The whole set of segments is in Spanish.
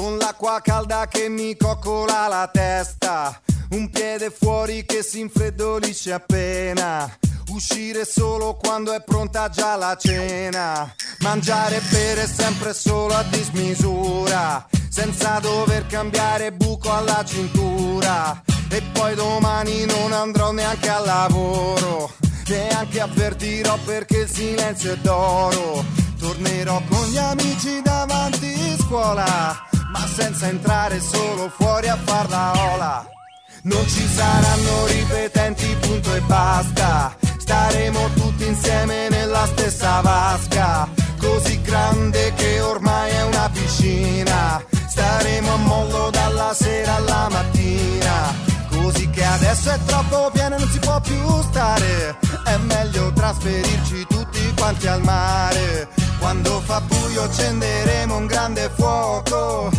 Con l'acqua calda che mi coccola la testa, un piede fuori che si infreddolisce appena. Uscire solo quando è pronta già la cena. Mangiare e bere sempre solo a dismisura. Senza dover cambiare buco alla cintura. E poi domani non andrò neanche al lavoro. Neanche avvertirò perché il silenzio è d'oro. Tornerò con gli amici davanti scuola. Ma senza entrare solo fuori a far la ola. Non ci saranno ripetenti, punto e basta. Staremo tutti insieme nella stessa vasca, così grande che ormai è una piscina. Staremo a mollo dalla sera alla mattina, così che adesso è troppo pieno e non si può più stare. È meglio trasferirci tutti quanti al mare. Quando fa buio accenderemo un grande fuoco,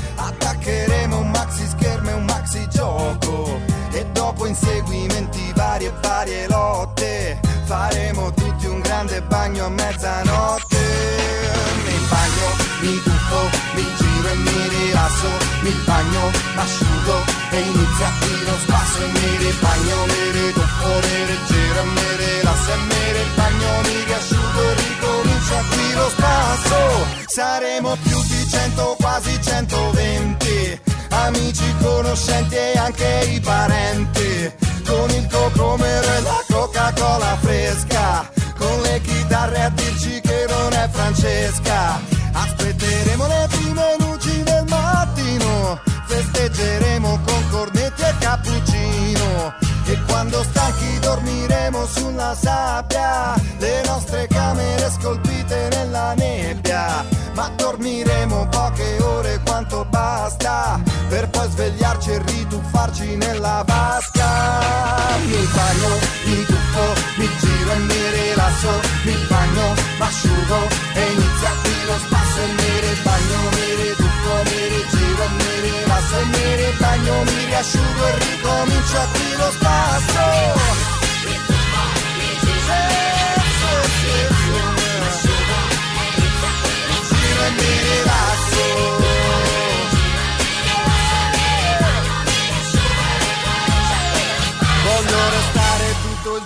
attaccheremo un maxi schermo e un maxi gioco. E dopo inseguimenti vari e varie lotte, faremo tutti un grande bagno a mezzanotte. Mi bagno, mi tuffo, mi giro e mi rilasso, mi bagno, m'asciugo e inizia qui lo spasso e mi ribagno, mi rituffo, mi rigiro e mi rilasso e mi ribagno, mi riasciugo e ricomincia qui lo spasso. Saremo più di cento, quasi 120 amici, conoscenti e anche i parenti, con il cocomero e la Coca-Cola fresca, con le chitarre a dirci che non è Francesca. Aspetteremo le prime luci del mattino, festeggeremo con cornetti e cappuccino. E quando stanchi dormiremo sulla sabbia, le nostre camere scolpite nella nebbia. Ma dormiremo poche ore quanto basta, svegliarci e rituffarci nella vasca. Mi bagno, mi tuffo, mi giro e mi rilasso, mi bagno, m'asciugo e inizia qui lo spasso e mi ribagno, mi rituffo, mi rigiro mi rilasso e mi ribagno, mi riasciugo e ricomincia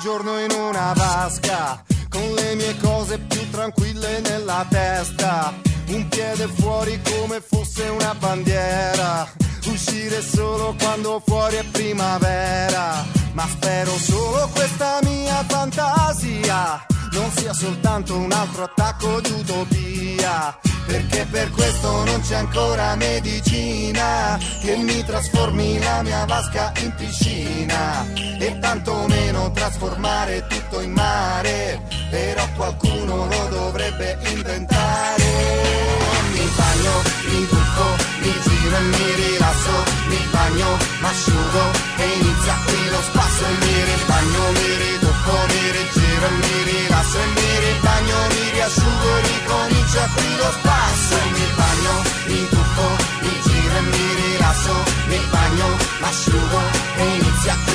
giorno in una vasca, con le mie cose più tranquille nella testa. Un piede fuori come fosse una bandiera. Uscire solo quando fuori è primavera. Ma spero solo questa mia fantasia non sia soltanto un altro attacco di utopia. Perché per questo non c'è ancora medicina che mi trasformi la mia vasca in piscina e tantomeno trasformare tutto in mare. Però qualcuno lo dovrebbe inventare. Mi bagno, mi tuffo, mi giro e mi rilasso, mi bagno, m'asciugo e inizia qui lo spasso e mi ribagno, mi rituffo, mi rigiro e mi rilasso e mi ribagno, mi riasciugo ricomincia qui lo spasso. E mi bagno, mi tuffo, mi giro e mi rilasso, mi bagno, m'asciugo e inizia qui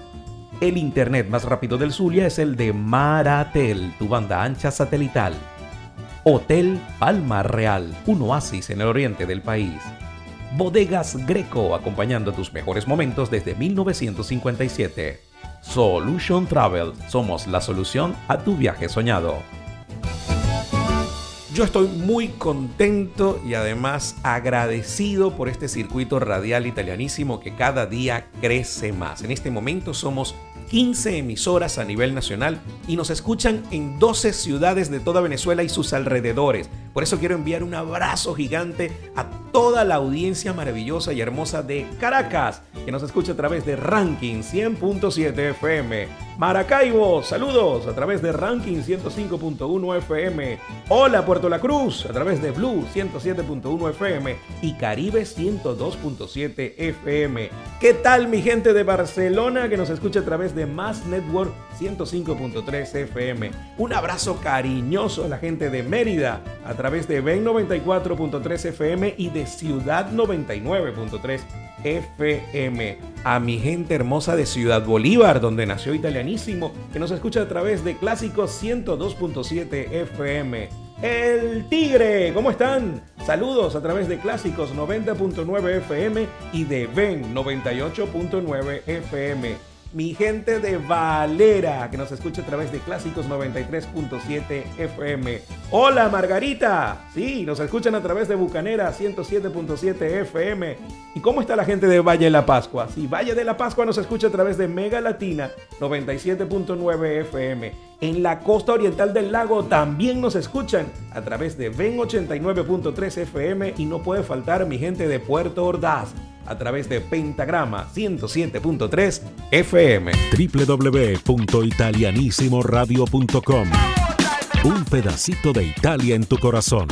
El internet más rápido del Zulia es el de Maratel, tu banda ancha satelital. Hotel Palma Real, un oasis en el oriente del país. Bodegas Greco, acompañando tus mejores momentos desde 1957. Solution Travel, somos la solución a tu viaje soñado. Yo estoy muy contento y además agradecido por este circuito radial italianísimo que cada día crece más. En este momento somos 15 emisoras a nivel nacional y nos escuchan en 12 ciudades de toda Venezuela y sus alrededores. Por eso quiero enviar un abrazo gigante a toda la audiencia maravillosa y hermosa de Caracas, que nos escucha a través de Ranking 100.7 FM. Maracaibo, saludos a través de Ranking 105.1 FM. Hola Puerto La Cruz, a través de Blue 107.1 FM y Caribe 102.7 FM. ¿Qué tal mi gente de Barcelona que nos escucha a través de Mass Network 105.3 FM? Un abrazo cariñoso a la gente de Mérida a través de Ben 94.3 FM y de Ciudad 99.3 FM. A mi gente hermosa de Ciudad Bolívar, donde nació Italianísimo, que nos escucha a través de Clásicos 102.7 FM. El Tigre, ¿cómo están? Saludos a través de Clásicos 90.9 FM y de Ben 98.9 FM mi gente de Valera, que nos escucha a través de Clásicos 93.7 FM. Hola Margarita, sí, nos escuchan a través de Bucanera 107.7 FM. ¿Y cómo está la gente de Valle de la Pascua? Sí, Valle de la Pascua nos escucha a través de Mega Latina 97.9 FM. En la costa oriental del lago también nos escuchan a través de Ven 89.3 FM y no puede faltar mi gente de Puerto Ordaz a través de Pentagrama 107.3 FM. www.italianissimoradio.com Un pedacito de Italia en tu corazón.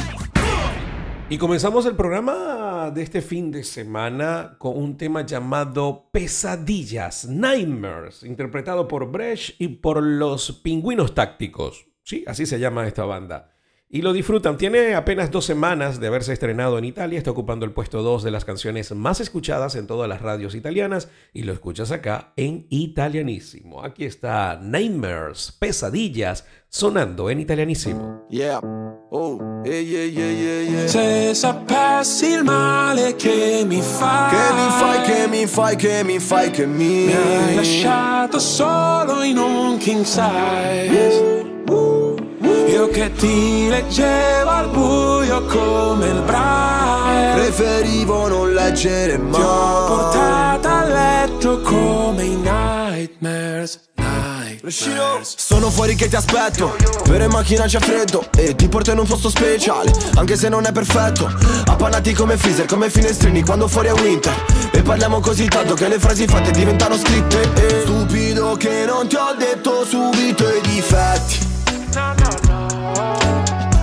Y comenzamos el programa de este fin de semana con un tema llamado Pesadillas, Nightmares, interpretado por Brecht y por los Pingüinos Tácticos. Sí, así se llama esta banda y lo disfrutan. Tiene apenas dos semanas de haberse estrenado en Italia, está ocupando el puesto 2 de las canciones más escuchadas en todas las radios italianas y lo escuchas acá en italianísimo. Aquí está Nightmares, Pesadillas, sonando en italianísimo. Yeah. Oh, yeah, yeah, yeah. Se sapessi il male che mi fai Che mi fai, che mi fai, che mi fai, che mi Mi hai lasciato solo in un king size uh, uh. Io che ti leggevo al buio come il braille Preferivo non leggere mai Ti ho portato a letto come i nightmares sono fuori che ti aspetto. Per in macchina c'è freddo E ti porto in un posto speciale Anche se non è perfetto. Appannati come freezer, come finestrini Quando fuori è winter. E parliamo così tanto che le frasi fatte diventano scritte. E Stupido che non ti ho detto subito i difetti.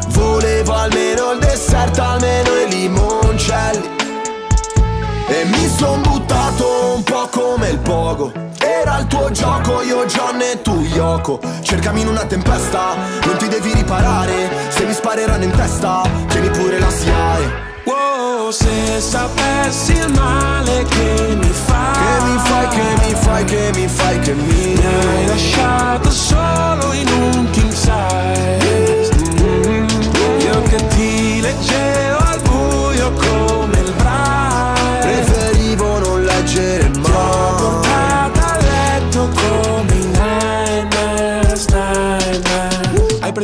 Volevo almeno il dessert, almeno i limoncelli. E mi son buttato un po' come il pogo Era il tuo gioco, io John e tu Yoko. Cercami in una tempesta, non ti devi riparare. Se mi spareranno in testa, tieni pure la SIAE. Wow, se sapessi il male che mi fai Che mi fai, che mi fai, che mi fai, che mi Mi hai lasciato solo in un king size. Mm-hmm. Io che ti leggevo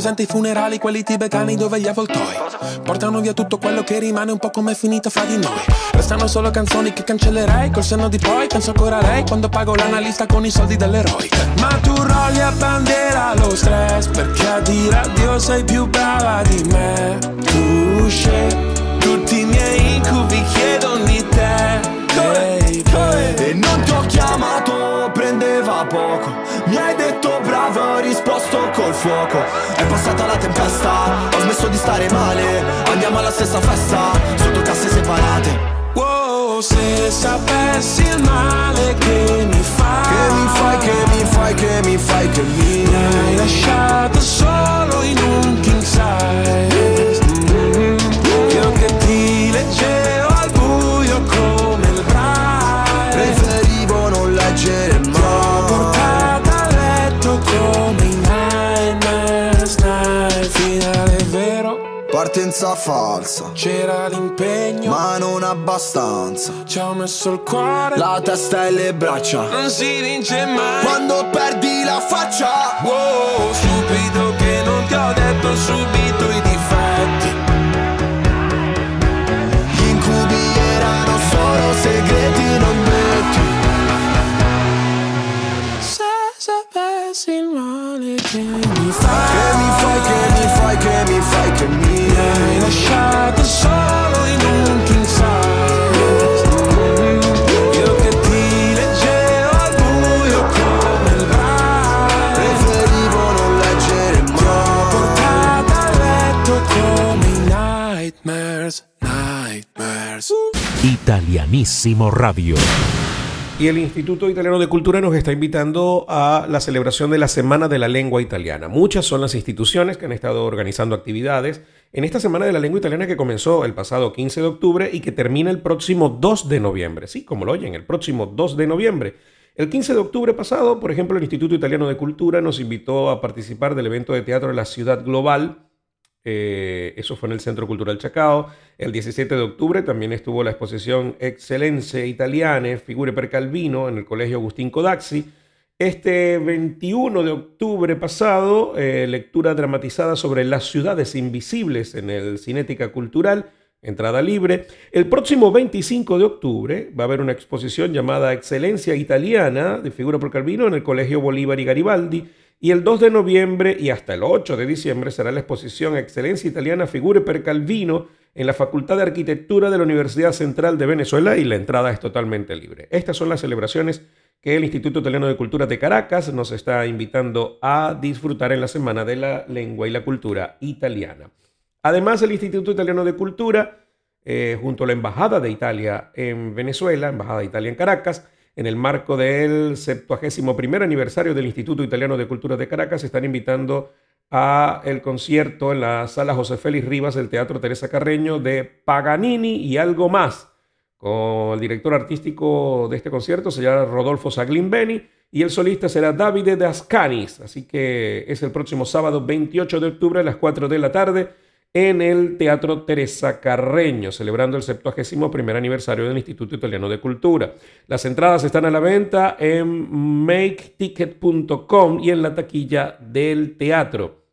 presente i funerali, quelli tibetani dove gli avvoltoi Portano via tutto quello che rimane un po' come è finita fra di noi. Restano solo canzoni che cancellerei Col senno di poi penso ancora a lei Quando pago l'analista con i soldi dell'eroe. Ma tu rolli a bandiera lo stress Perché a dire addio sei più brava di me. Tu scegli tutti i miei incubi chiedono di te. Baby. E non ti ho chiamato prendeva poco. Mi hai detto bravo, ho risposto col fuoco. È passata la tempesta, ho smesso di stare male. Andiamo alla stessa festa, sotto casse separate. Wow, se sapessi il male che mi fai Che mi fai, che mi fai, che mi fai, che mi Mi hai lasciato solo in un king size Partenza falsa. C'era l'impegno Ma non abbastanza. Ci ho messo il cuore. La testa e le braccia. Non si vince mai. Quando perdi la faccia. Wow, stupido che non ti ho detto subito i difetti. Gli incubi erano solo segreti non detti. Se sapessi il male che mi fai, Italianísimo Radio. Y el Instituto Italiano de Cultura nos está invitando a la celebración de la Semana de la Lengua Italiana. Muchas son las instituciones que han estado organizando actividades en esta Semana de la Lengua Italiana que comenzó el pasado 15 de octubre y que termina el próximo 2 de noviembre. Sí, como lo oyen, el próximo 2 de noviembre. El 15 de octubre pasado, por ejemplo, el Instituto Italiano de Cultura nos invitó a participar del evento de teatro de la Ciudad Global, eh, eso fue en el Centro Cultural Chacao. El 17 de octubre también estuvo la exposición Excellenze Italiane, Figure per Calvino, en el Colegio Agustín Codazzi. Este 21 de octubre pasado, eh, lectura dramatizada sobre las ciudades invisibles en el Cinética Cultural, entrada libre. El próximo 25 de octubre va a haber una exposición llamada Excelencia Italiana de Figura por Calvino en el Colegio Bolívar y Garibaldi. Y el 2 de noviembre y hasta el 8 de diciembre será la exposición Excelencia Italiana Figure per Calvino en la Facultad de Arquitectura de la Universidad Central de Venezuela y la entrada es totalmente libre. Estas son las celebraciones que el Instituto Italiano de Cultura de Caracas nos está invitando a disfrutar en la Semana de la Lengua y la Cultura Italiana. Además, el Instituto Italiano de Cultura, eh, junto a la Embajada de Italia en Venezuela, Embajada de Italia en Caracas, en el marco del 71 aniversario del Instituto Italiano de Cultura de Caracas, están invitando a el concierto en la sala José Félix Rivas del Teatro Teresa Carreño de Paganini y algo más. Con el director artístico de este concierto se llama Rodolfo Saglimbeni y el solista será Davide de Ascanis. Así que es el próximo sábado 28 de octubre a las 4 de la tarde en el Teatro Teresa Carreño, celebrando el 71 aniversario del Instituto Italiano de Cultura. Las entradas están a la venta en maketicket.com y en la taquilla del teatro.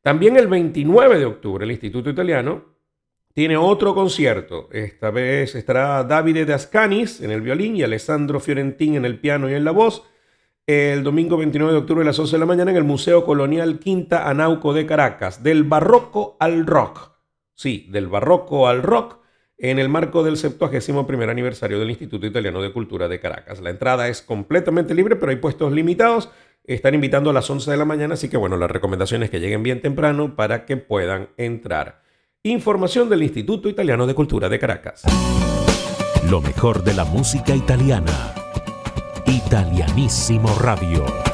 También el 29 de octubre el Instituto Italiano tiene otro concierto. Esta vez estará Davide de Ascanis en el violín y Alessandro Fiorentín en el piano y en la voz. El domingo 29 de octubre a las 11 de la mañana en el Museo Colonial Quinta Anauco de Caracas. Del barroco al rock. Sí, del barroco al rock en el marco del 71 aniversario del Instituto Italiano de Cultura de Caracas. La entrada es completamente libre, pero hay puestos limitados. Están invitando a las 11 de la mañana, así que bueno, la recomendación es que lleguen bien temprano para que puedan entrar. Información del Instituto Italiano de Cultura de Caracas. Lo mejor de la música italiana. Italianísimo Radio.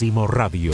Radio.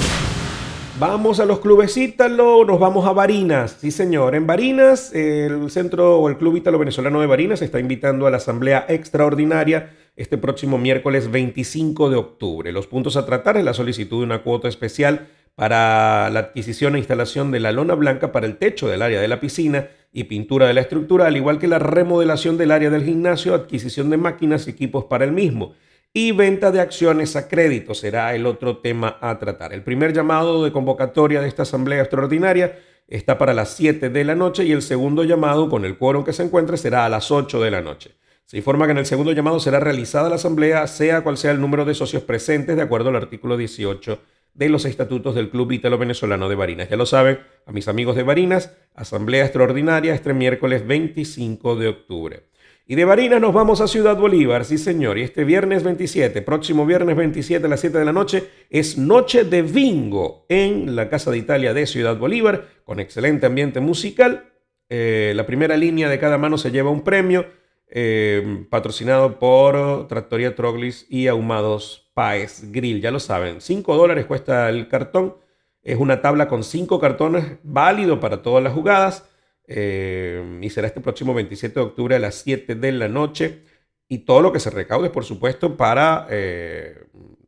Vamos a los clubes Ítalo, nos vamos a Barinas. Sí, señor. En Barinas, el centro o el Club Ítalo Venezolano de Barinas está invitando a la Asamblea Extraordinaria este próximo miércoles 25 de octubre. Los puntos a tratar es la solicitud de una cuota especial para la adquisición e instalación de la lona blanca para el techo del área de la piscina y pintura de la estructura, al igual que la remodelación del área del gimnasio, adquisición de máquinas y equipos para el mismo y venta de acciones a crédito será el otro tema a tratar. El primer llamado de convocatoria de esta asamblea extraordinaria está para las 7 de la noche y el segundo llamado con el quórum que se encuentre será a las 8 de la noche. Se informa que en el segundo llamado será realizada la asamblea, sea cual sea el número de socios presentes, de acuerdo al artículo 18 de los estatutos del Club Ítalo Venezolano de Barinas. Ya lo saben, a mis amigos de Barinas, asamblea extraordinaria este miércoles 25 de octubre. Y de Barinas nos vamos a Ciudad Bolívar, sí señor. Y este viernes 27, próximo viernes 27 a las 7 de la noche, es Noche de Bingo en la Casa de Italia de Ciudad Bolívar, con excelente ambiente musical. Eh, la primera línea de cada mano se lleva un premio, eh, patrocinado por Tractoría Troglis y Ahumados Paes Grill. Ya lo saben, 5 dólares cuesta el cartón. Es una tabla con 5 cartones, válido para todas las jugadas. Eh, y será este próximo 27 de octubre a las 7 de la noche. Y todo lo que se recaude, por supuesto, para eh,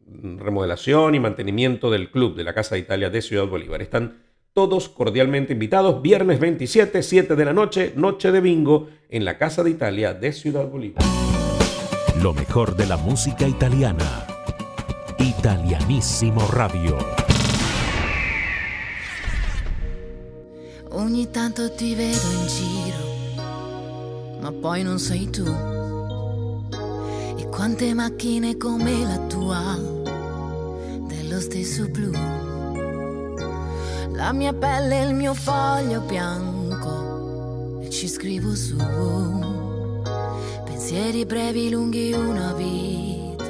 remodelación y mantenimiento del club de la Casa de Italia de Ciudad Bolívar. Están todos cordialmente invitados. Viernes 27, 7 de la noche, noche de bingo en la Casa de Italia de Ciudad Bolívar. Lo mejor de la música italiana. Italianissimo Radio. Ogni tanto ti vedo in giro, ma poi non sei tu. E quante macchine come la tua, dello stesso blu. La mia pelle è il mio foglio bianco e ci scrivo su. Pensieri brevi, lunghi, una vita,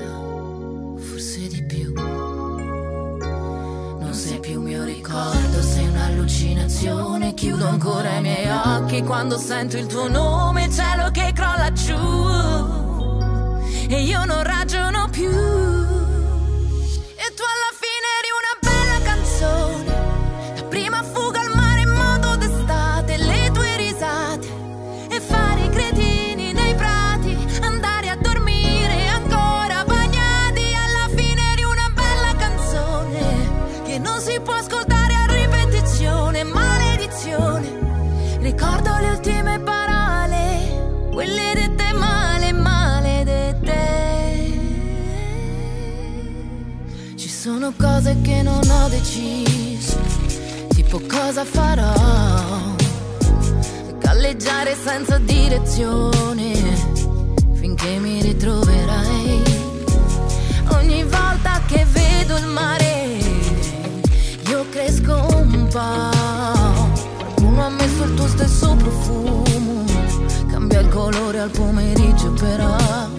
forse di più. Non sei più mio ricordo, sei un'allucinazione. Chiudo ancora i miei occhi quando sento il tuo nome, cielo che crolla giù. E io non ragiono cose che non ho deciso, tipo cosa farò. Galleggiare senza direzione, finché mi ritroverai. Ogni volta che vedo il mare, io cresco un po'. Qualcuno ha messo il tuo stesso profumo, cambia il colore al pomeriggio però.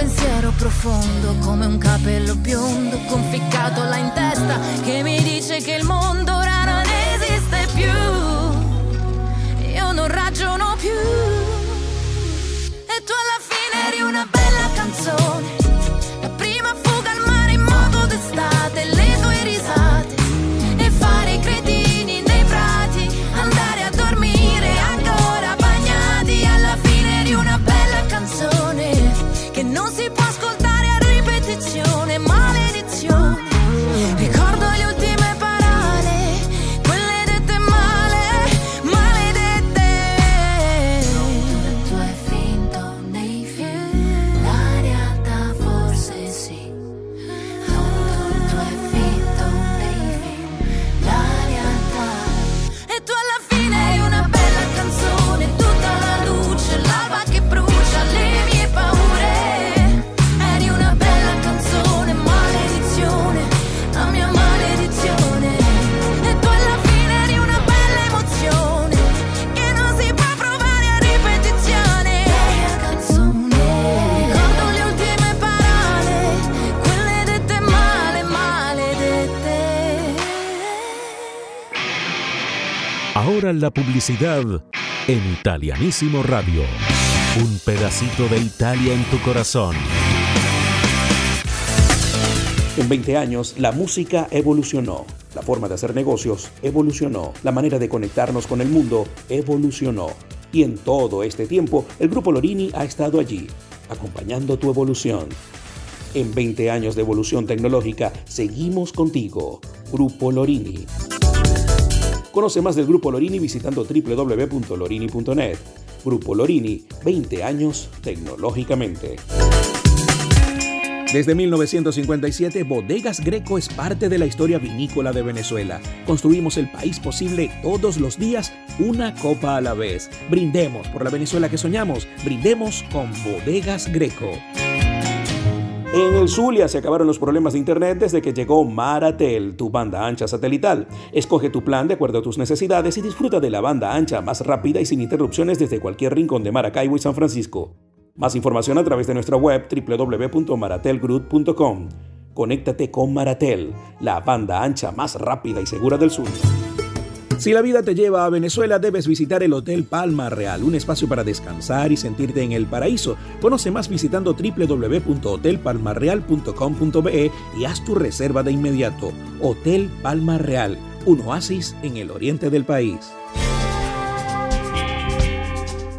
Pensiero profondo come un capello biondo conficcato là in testa che mi dice che il mondo ora non esiste più. Io non ragiono più. La publicidad en Italianísimo Radio. Un pedacito de Italia en tu corazón. En 20 años, la música evolucionó, la forma de hacer negocios evolucionó, la manera de conectarnos con el mundo evolucionó. Y en todo este tiempo, el Grupo Lorini ha estado allí, acompañando tu evolución. En 20 años de evolución tecnológica, seguimos contigo, Grupo Lorini. Conoce más del Grupo Lorini visitando www.lorini.net. Grupo Lorini, 20 años tecnológicamente. Desde 1957, Bodegas Greco es parte de la historia vinícola de Venezuela. Construimos el país posible todos los días, una copa a la vez. Brindemos por la Venezuela que soñamos. Brindemos con Bodegas Greco. En el Zulia se acabaron los problemas de internet desde que llegó Maratel, tu banda ancha satelital. Escoge tu plan de acuerdo a tus necesidades y disfruta de la banda ancha más rápida y sin interrupciones desde cualquier rincón de Maracaibo y San Francisco. Más información a través de nuestra web www.maratelgroup.com. Conéctate con Maratel, la banda ancha más rápida y segura del sur. Si la vida te lleva a Venezuela, debes visitar el Hotel Palma Real, un espacio para descansar y sentirte en el paraíso. Conoce más visitando www.hotelpalmarreal.com.be y haz tu reserva de inmediato. Hotel Palma Real, un oasis en el oriente del país.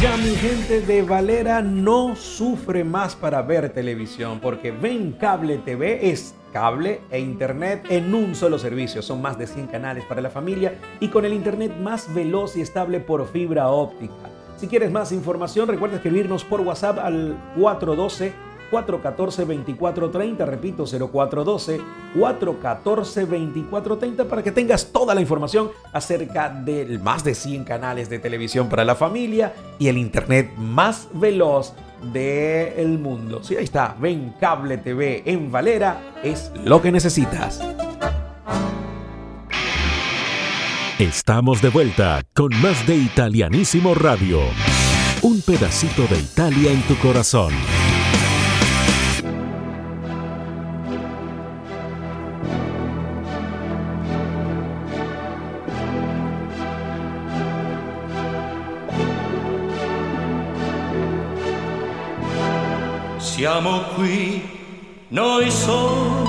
ya mi gente de Valera no sufre más para ver televisión porque Ven Cable TV es cable e internet en un solo servicio. Son más de 100 canales para la familia y con el internet más veloz y estable por fibra óptica. Si quieres más información, recuerda escribirnos por WhatsApp al 412 414-2430, repito, 0412-414-2430 para que tengas toda la información acerca de más de 100 canales de televisión para la familia y el internet más veloz del mundo. Sí, ahí está, ven Cable TV en Valera, es lo que necesitas. Estamos de vuelta con más de Italianísimo Radio. Un pedacito de Italia en tu corazón. Siamo qui noi soli,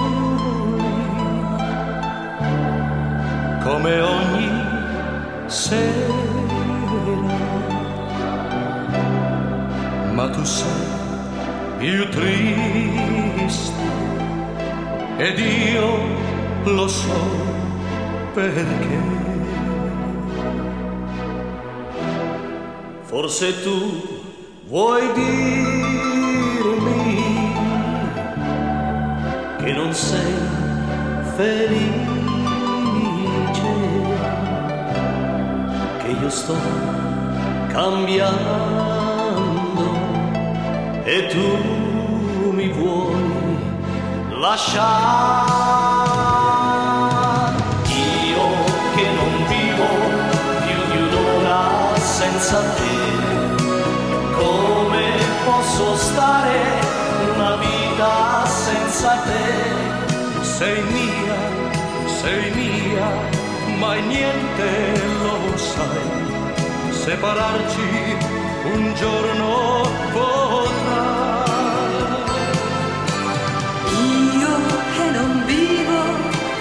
come ogni sera, ma tu sei più triste ed io lo so perché. Forse tu vuoi dire che non sei felice, che io sto cambiando e tu mi vuoi lasciare. Niente lo sai. Separarci un giorno potrà. Io che non vivo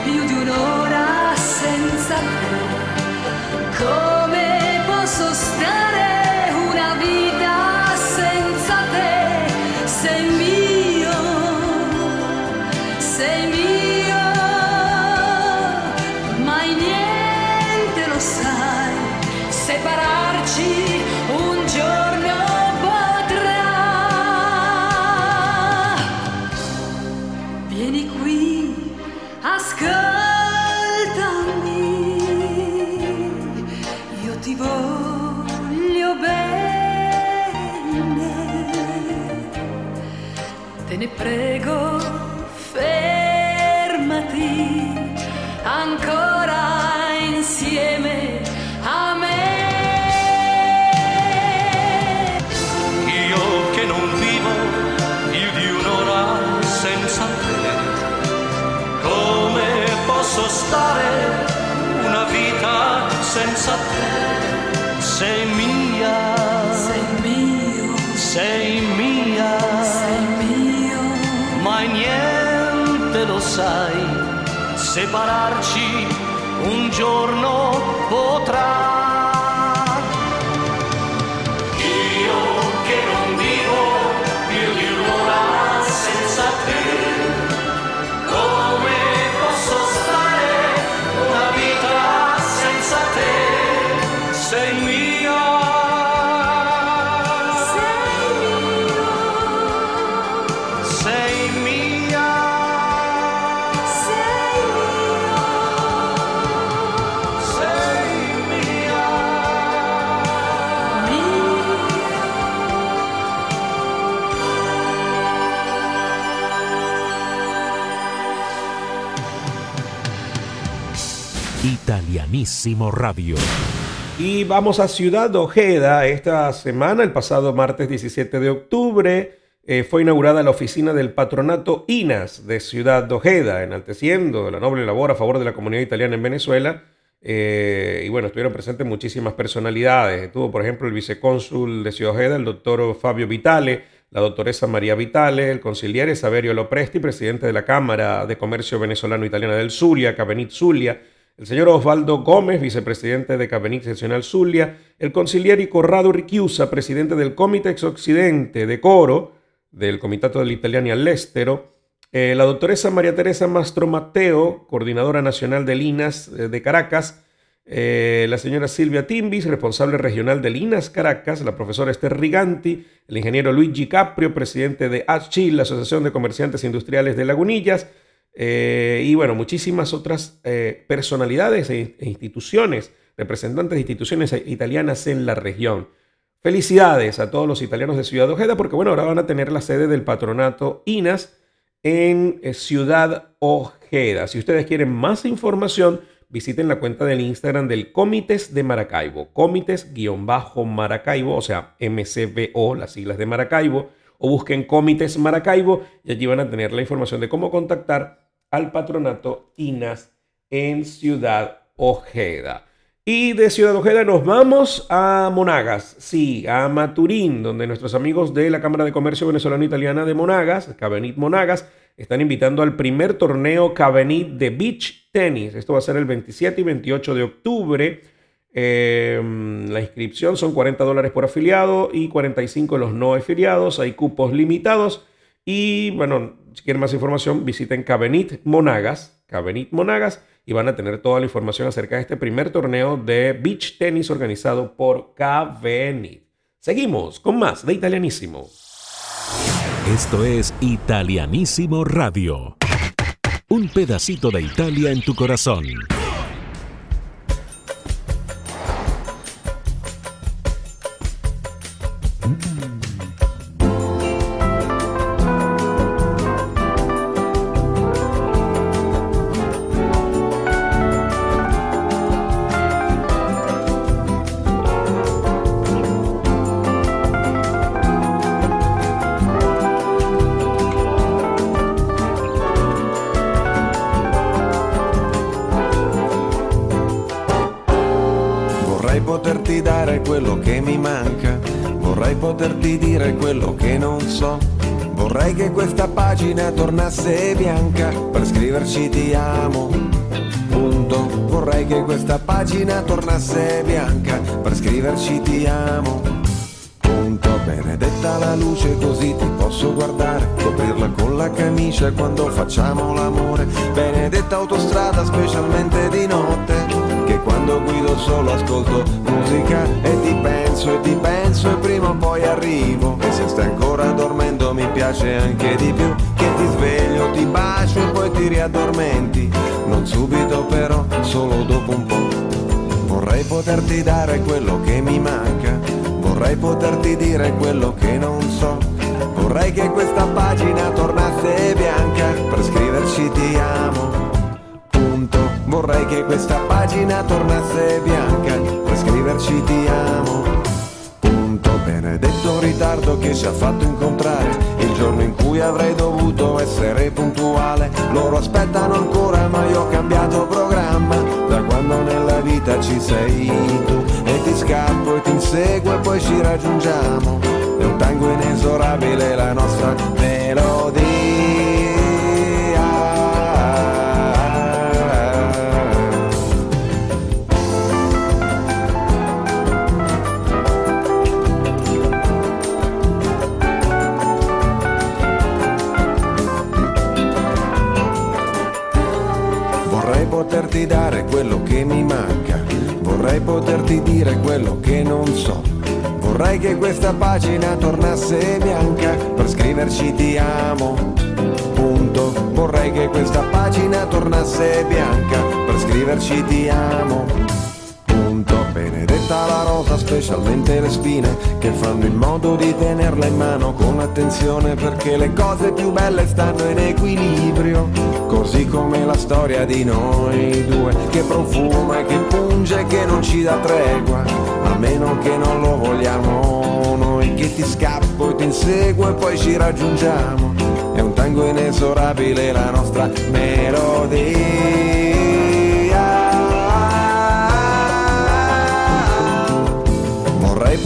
più di un'ora senza te. Senza te sei mia, sei mio, sei mia, sei mio. mai niente lo sai, separarci un giorno potrà. Radio. Y vamos a Ciudad Ojeda. Esta semana, el pasado martes 17 de octubre, eh, fue inaugurada la oficina del patronato INAS de Ciudad Ojeda, enalteciendo la noble labor a favor de la comunidad italiana en Venezuela. Eh, y bueno, estuvieron presentes muchísimas personalidades. Estuvo, por ejemplo, el vicecónsul de Ciudad Ojeda, el doctor Fabio Vitale, la doctoresa María Vitale, el conciliere Saverio Lopresti, presidente de la Cámara de Comercio Venezolano-Italiana del Zulia, Cabenit Zulia, el señor Osvaldo Gómez, vicepresidente de Cabenit Seccional Zulia, el conciliere Corrado Richiusa, presidente del Comitex Occidente de Coro, del Comitato dell'Italiani all'Estero, eh, la doctoresa María Teresa Mastro Mateo, coordinadora nacional del INAS eh, de Caracas, eh, la señora Silvia Timbis, responsable regional del INAS Caracas, la profesora Esther Riganti, el ingeniero Luigi Caprio, presidente de ACHI, la Asociación de Comerciantes Industriales de Lagunillas, eh, y bueno, muchísimas otras eh, personalidades e, e instituciones, representantes de instituciones italianas en la región. Felicidades a todos los italianos de Ciudad Ojeda, porque bueno, ahora van a tener la sede del patronato INAS en eh, Ciudad Ojeda. Si ustedes quieren más información, visiten la cuenta del Instagram del Comites de Maracaibo, Comites-Maracaibo, o sea, MCBO, las siglas de Maracaibo, o busquen Comites Maracaibo y allí van a tener la información de cómo contactar al patronato INAS en Ciudad Ojeda. Y de Ciudad Ojeda nos vamos a Monagas, sí, a Maturín, donde nuestros amigos de la Cámara de Comercio Venezolano-Italiana de Monagas, Cabenit Monagas, están invitando al primer torneo Cabenit de Beach Tennis. Esto va a ser el 27 y 28 de octubre. Eh, la inscripción son 40 dólares por afiliado y 45 los no afiliados. Hay cupos limitados. Y bueno, si quieren más información, visiten Cabenit Monagas, Cabenit Monagas, y van a tener toda la información acerca de este primer torneo de beach tenis organizado por Cabenit. Seguimos con más de Italianísimo. Esto es Italianísimo Radio. Un pedacito de Italia en tu corazón. Tornasse bianca per scriverci ti amo. Punto. Vorrei che questa pagina tornasse bianca per scriverci ti amo. Punto. Benedetta la luce così ti posso guardare, coprirla con la camicia quando facciamo l'amore. Benedetta autostrada specialmente poi ti riaddormenti. Non subito però, solo dopo un po'. Vorrei poterti dare quello che mi manca, vorrei poterti dire quello che non so. Vorrei che questa pagina tornasse bianca per scriverci ti amo. Punto. Vorrei che questa pagina tornasse bianca per scriverci ti amo. Benedetto ritardo che ci ha fatto incontrare il giorno in cui avrei dovuto essere puntuale. Loro aspettano ancora ma io ho cambiato programma da quando nella vita vita ci sei tu e ti scappo e ti inseguo e poi ci raggiungiamo. È un tango inesorabile la nostra melodia. Dare quello che mi manca, vorrei poterti dire quello che non so. Vorrei che questa pagina tornasse bianca per scriverci ti amo. Punto. Vorrei che questa pagina tornasse bianca per scriverci ti amo. Punto. Benedetta la rosa, specialmente le spine che fanno in modo di tenerla in mano con attenzione perché le cose più belle stanno in equilibrio. Così come la storia di noi due che profuma e che punge che non ci dà tregua, a meno che non lo vogliamo noi che ti scappo e ti inseguo e poi ci raggiungiamo. È un tango inesorabile la nostra melodia.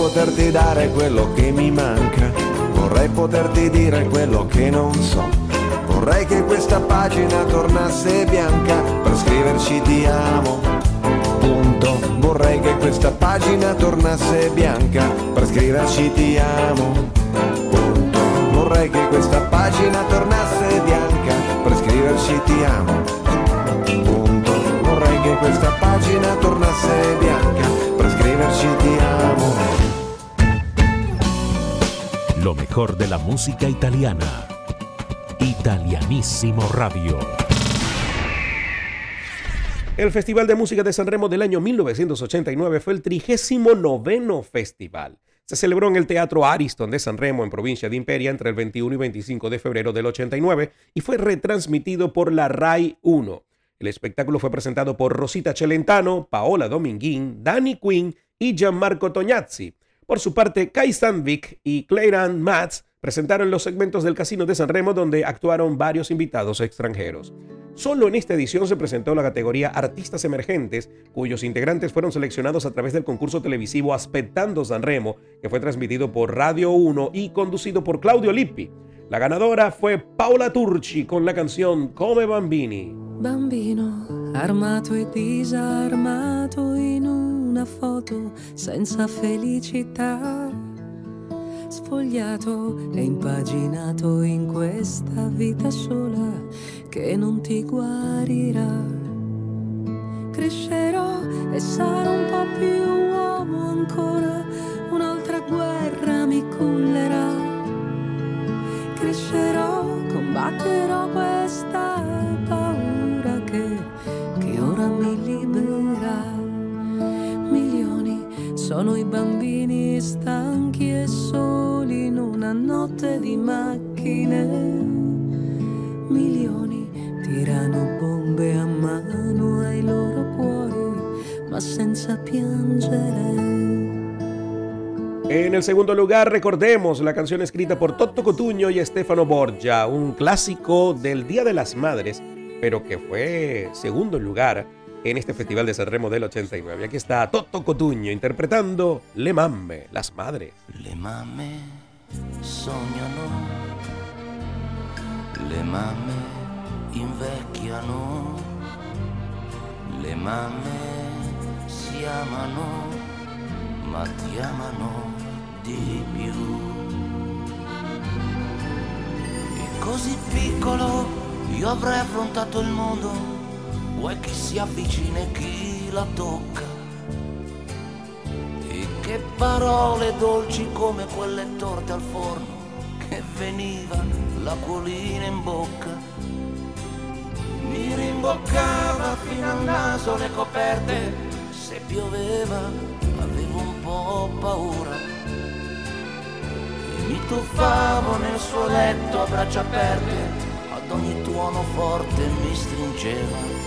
Poterti dare quello che mi manca, vorrei poterti dire quello che non so. Vorrei che questa pagina tornasse bianca per scriverci ti amo. Punto. Vorrei che questa pagina tornasse bianca per scriverci ti amo. Punto. Vorrei che questa pagina tornasse bianca per scriverci ti amo. Punto. Vorrei che questa pagina tornasse bianca per scriverci ti amo. Lo mejor de la música italiana. Italianísimo Radio. El Festival de Música de Sanremo del año 1989 fue el 39 festival. Se celebró en el Teatro Ariston de Sanremo, en provincia de Imperia, entre el 21 y 25 de febrero del 89 y fue retransmitido por la RAI 1. El espectáculo fue presentado por Rosita Celentano, Paola Dominguín, Danny Quinn y Gianmarco Tognazzi. Por su parte, Kai Sandvik y Clayton Matz presentaron los segmentos del Casino de Sanremo donde actuaron varios invitados extranjeros. Solo en esta edición se presentó la categoría Artistas Emergentes, cuyos integrantes fueron seleccionados a través del concurso televisivo Aspettando Sanremo, que fue transmitido por Radio 1 y conducido por Claudio Lippi. La ganadora fue Paola Turci con la canción Come Bambini. Bambino armato e disarmato in una foto senza felicità. Sfogliato e impaginato in questa vita sola che non ti guarirà. Crescerò e sarò un po' più uomo ancora, bambini stanchi e soli in una notte di macchine. Milioni tirano bombe a mano ai loro cuori, ma senza piangere. En el segundo lugar, recordemos la canción escrita por Toto Cotuño y Stefano Borgia, un clásico del Día de las Madres, pero que fue segundo lugar en este Festival de Sanremo del 89. Aquí está Toto Cotuño interpretando Le Mamme, las madres. Le mamme sognano, le mamme invecchiano, le mamme si amano, ma ti amano di più. E così piccolo io avrei affrontato il mondo, vuoi chi si avvicina e chi la tocca. E che parole dolci come quelle torte al forno, che veniva l'acquolina in bocca. Mi rimboccava fino al naso le coperte, se pioveva avevo un po' paura. E mi tuffavo nel suo letto a braccia aperte, ad ogni tuono forte mi stringeva.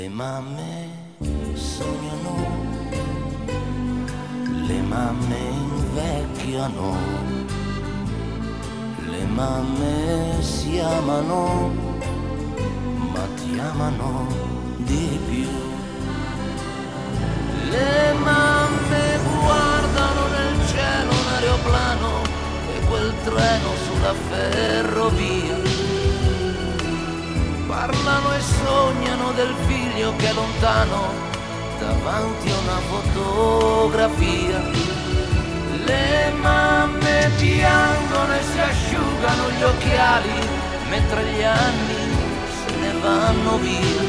Le mamme sognano, le mamme invecchiano, le mamme si amano, ma ti amano di più. Le mamme guardano nel cielo un aeroplano e quel treno sulla ferrovia. Parlano e sognano del figlio che è lontano davanti a una fotografia. Le mamme piangono e si asciugano gli occhiali mentre gli anni se ne vanno via.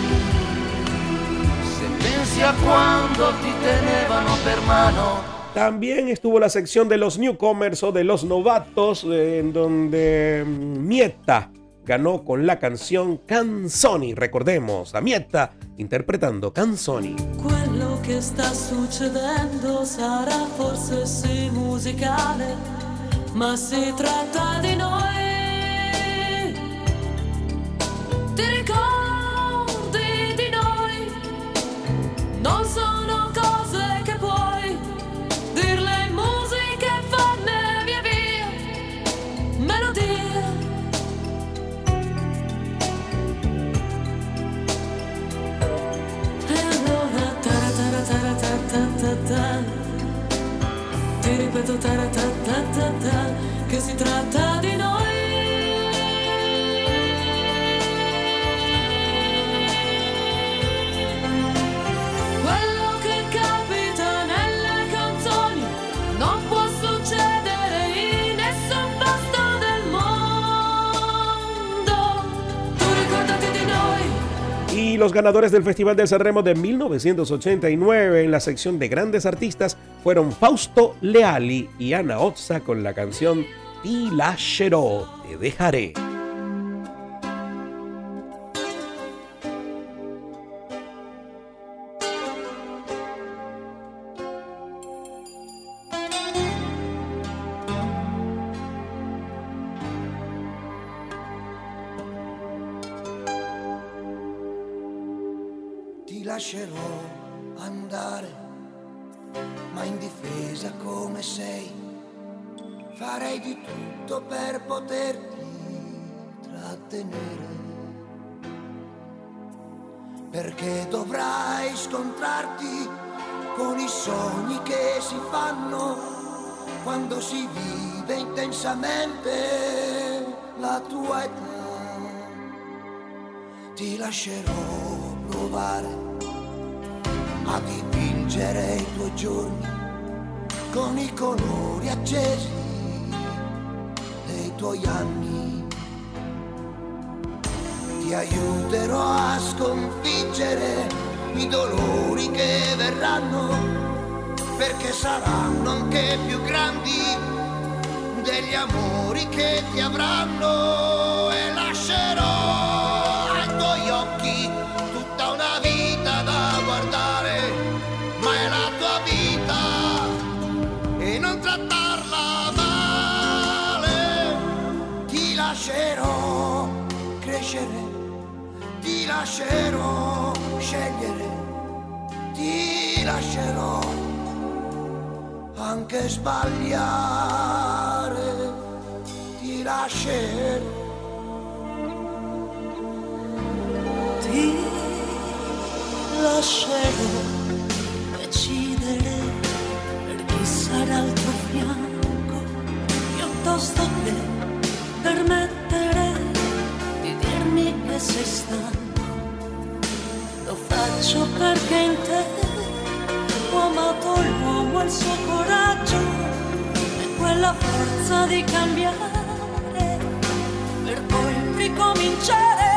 Se pensi a quando ti tenevano per mano También estuvo la sección de los newcomers o de los novatos, eh, en donde mm, Mieta ganó con la canción Canzoni. Recordemos a Mieta interpretando Canzoni. Quello che sta succedendo sarà forse sì musicale, ma si tratta di noi. Ti Che si tratta di noi Quello che capita nelle canzoni Non può succedere in nessun posto del mondo Tu ricordati di noi Y los ganadores del Festival del Sanremo de 1989 en la sección de grandes artistas fueron Fausto Leali y Ana Otza con la canción Ti lascerò, te dejaré. Di tutto per poterti trattenere. Perché dovrai scontrarti con i sogni che si fanno quando si vive intensamente la tua età. Ti lascerò provare a dipingere i tuoi giorni con i colori accesi tuoi anni. Ti aiuterò a sconfiggere i dolori che verranno, perché saranno anche più grandi degli amori che ti avranno lascerò scegliere, ti lascerò anche sbagliare, ti lascerò. lascerò decidere per chi sarà al tuo fianco piuttosto che permettere di dirmi che sei stanco lo faccio perché in te ho amato l'uomo e il suo coraggio e quella forza di cambiare per poi ricominciare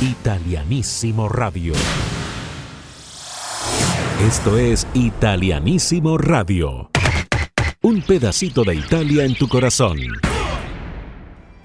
Italianísimo Radio. Esto es Italianísimo Radio. Un pedacito de Italia en tu corazón.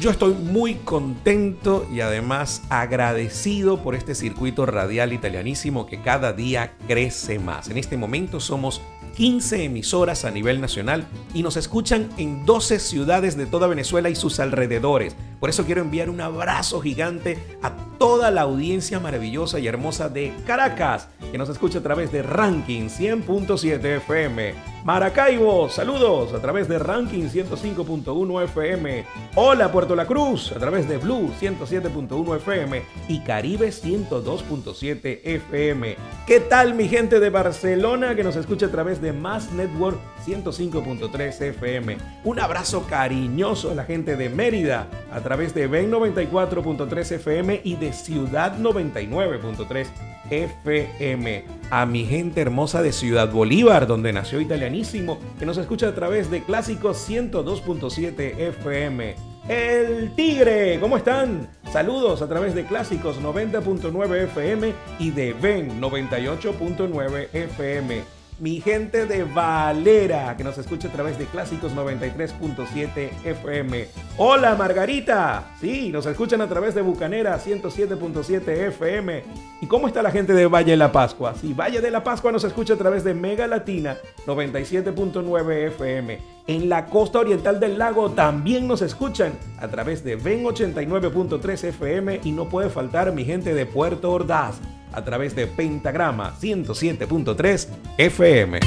Yo estoy muy contento y además agradecido por este circuito radial italianísimo que cada día crece más. En este momento somos 15 emisoras a nivel nacional y nos escuchan en 12 ciudades de toda Venezuela y sus alrededores. Por eso quiero enviar un abrazo gigante a toda la audiencia maravillosa y hermosa de Caracas, que nos escucha a través de Ranking 100.7 FM. Maracaibo, saludos a través de Ranking 105.1 FM. Hola Puerto La Cruz, a través de Blue 107.1 FM y Caribe 102.7 FM. ¿Qué tal mi gente de Barcelona que nos escucha a través de Mass Network 105.3 FM? Un abrazo cariñoso a la gente de Mérida a través de Ben 94.3 FM y de Ciudad 99.3 FM. A mi gente hermosa de Ciudad Bolívar, donde nació Italianísimo, que nos escucha a través de Clásicos 102.7 FM. El Tigre, ¿cómo están? Saludos a través de Clásicos 90.9 FM y de Ben 98.9 FM mi gente de Valera, que nos escucha a través de Clásicos 93.7 FM. Hola Margarita, sí, nos escuchan a través de Bucanera 107.7 FM. ¿Y cómo está la gente de Valle de la Pascua? Sí, Valle de la Pascua nos escucha a través de Mega Latina 97.9 FM. En la costa oriental del lago también nos escuchan a través de Ven 89.3 FM y no puede faltar mi gente de Puerto Ordaz a través de Pentagrama 107.3 FM.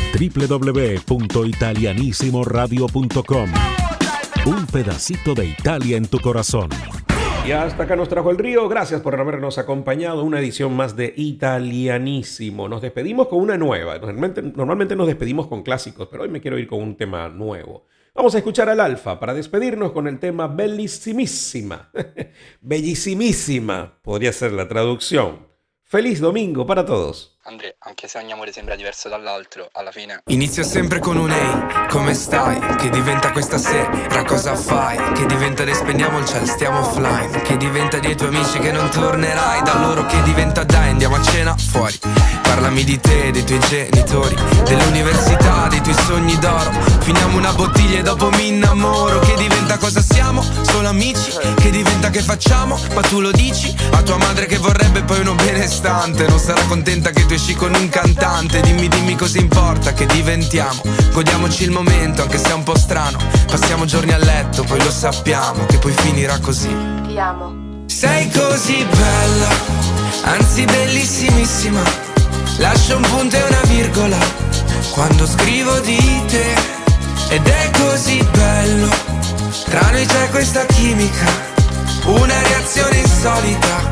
www.italianissimoradio.com Un pedacito de Italia en tu corazón. Y hasta acá nos trajo el río. Gracias por habernos acompañado. Una edición más de Italianísimo. Nos despedimos con una nueva. Normalmente, normalmente nos despedimos con clásicos, pero hoy me quiero ir con un tema nuevo. Vamos a escuchar al Alfa para despedirnos con el tema Bellissimissima. Bellissimissima podría ser la traducción. Feliz domingo para todos. Andrea, anche se ogni amore sembra diverso dall'altro, alla fine. Inizio sempre con un ehi, come stai? Che diventa questa sera, cosa fai? Che diventa le spendiamo il cielo, stiamo offline. Che diventa dei tuoi amici che non tornerai, da loro che diventa dai, andiamo a cena fuori. Parlami di te, dei tuoi genitori, dell'università, dei tuoi sogni d'oro. Finiamo una bottiglia e dopo mi innamoro. Che diventa cosa siamo? Solo amici? Che diventa che facciamo? Ma tu lo dici? A tua madre che vorrebbe poi uno benestante. Non sarà contenta che tu esci con un cantante. Dimmi, dimmi cosa importa che diventiamo. Godiamoci il momento, anche se è un po' strano. Passiamo giorni a letto, poi lo sappiamo che poi finirà così. Ti amo. Sei così bella, anzi bellissimissima Lascio un punto e una virgola quando scrivo di te ed è così bello. Tra noi c'è questa chimica, una reazione insolita.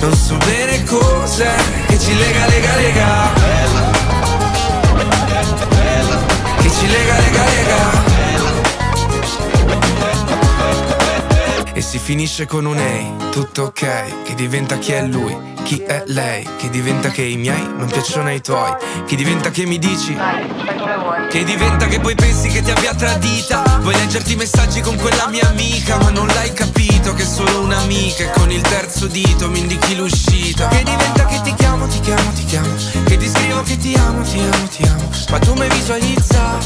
Non so bene cos'è che ci lega, lega, lega. Che ci lega, lega, lega. Si finisce con un ehi, tutto ok, che diventa chi è lui chi è lei? Che diventa che i miei non piacciono ai tuoi? Che diventa che mi dici? Vai, vuoi. Che diventa che poi pensi che ti abbia tradita? Vuoi leggerti i messaggi con quella mia amica Ma non l'hai capito che è solo un'amica E con il terzo dito mi indichi l'uscita Che diventa che ti chiamo, ti chiamo, ti chiamo Che ti scrivo che ti amo, ti amo, ti amo Ma tu mi visualizza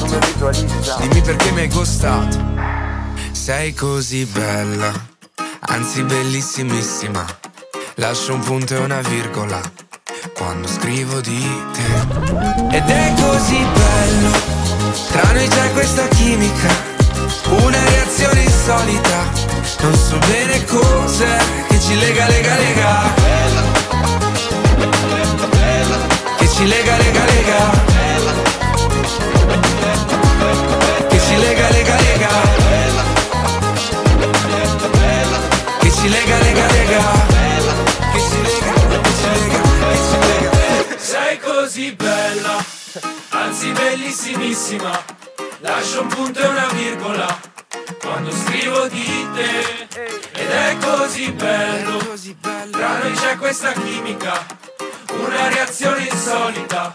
Dimmi perché mi hai costato Sei così bella Anzi bellissimissima Lascio un punto e una virgola Quando scrivo di te Ed è così bello tra noi c'è questa chimica, una reazione insolita. Non so bene cos'è che ci lega, lega, lega. Che ci lega, lega, lega. Così bella, anzi bellissimissima. Lascio un punto e una virgola quando scrivo di te. Ed è così bello, tra noi c'è questa chimica, una reazione insolita.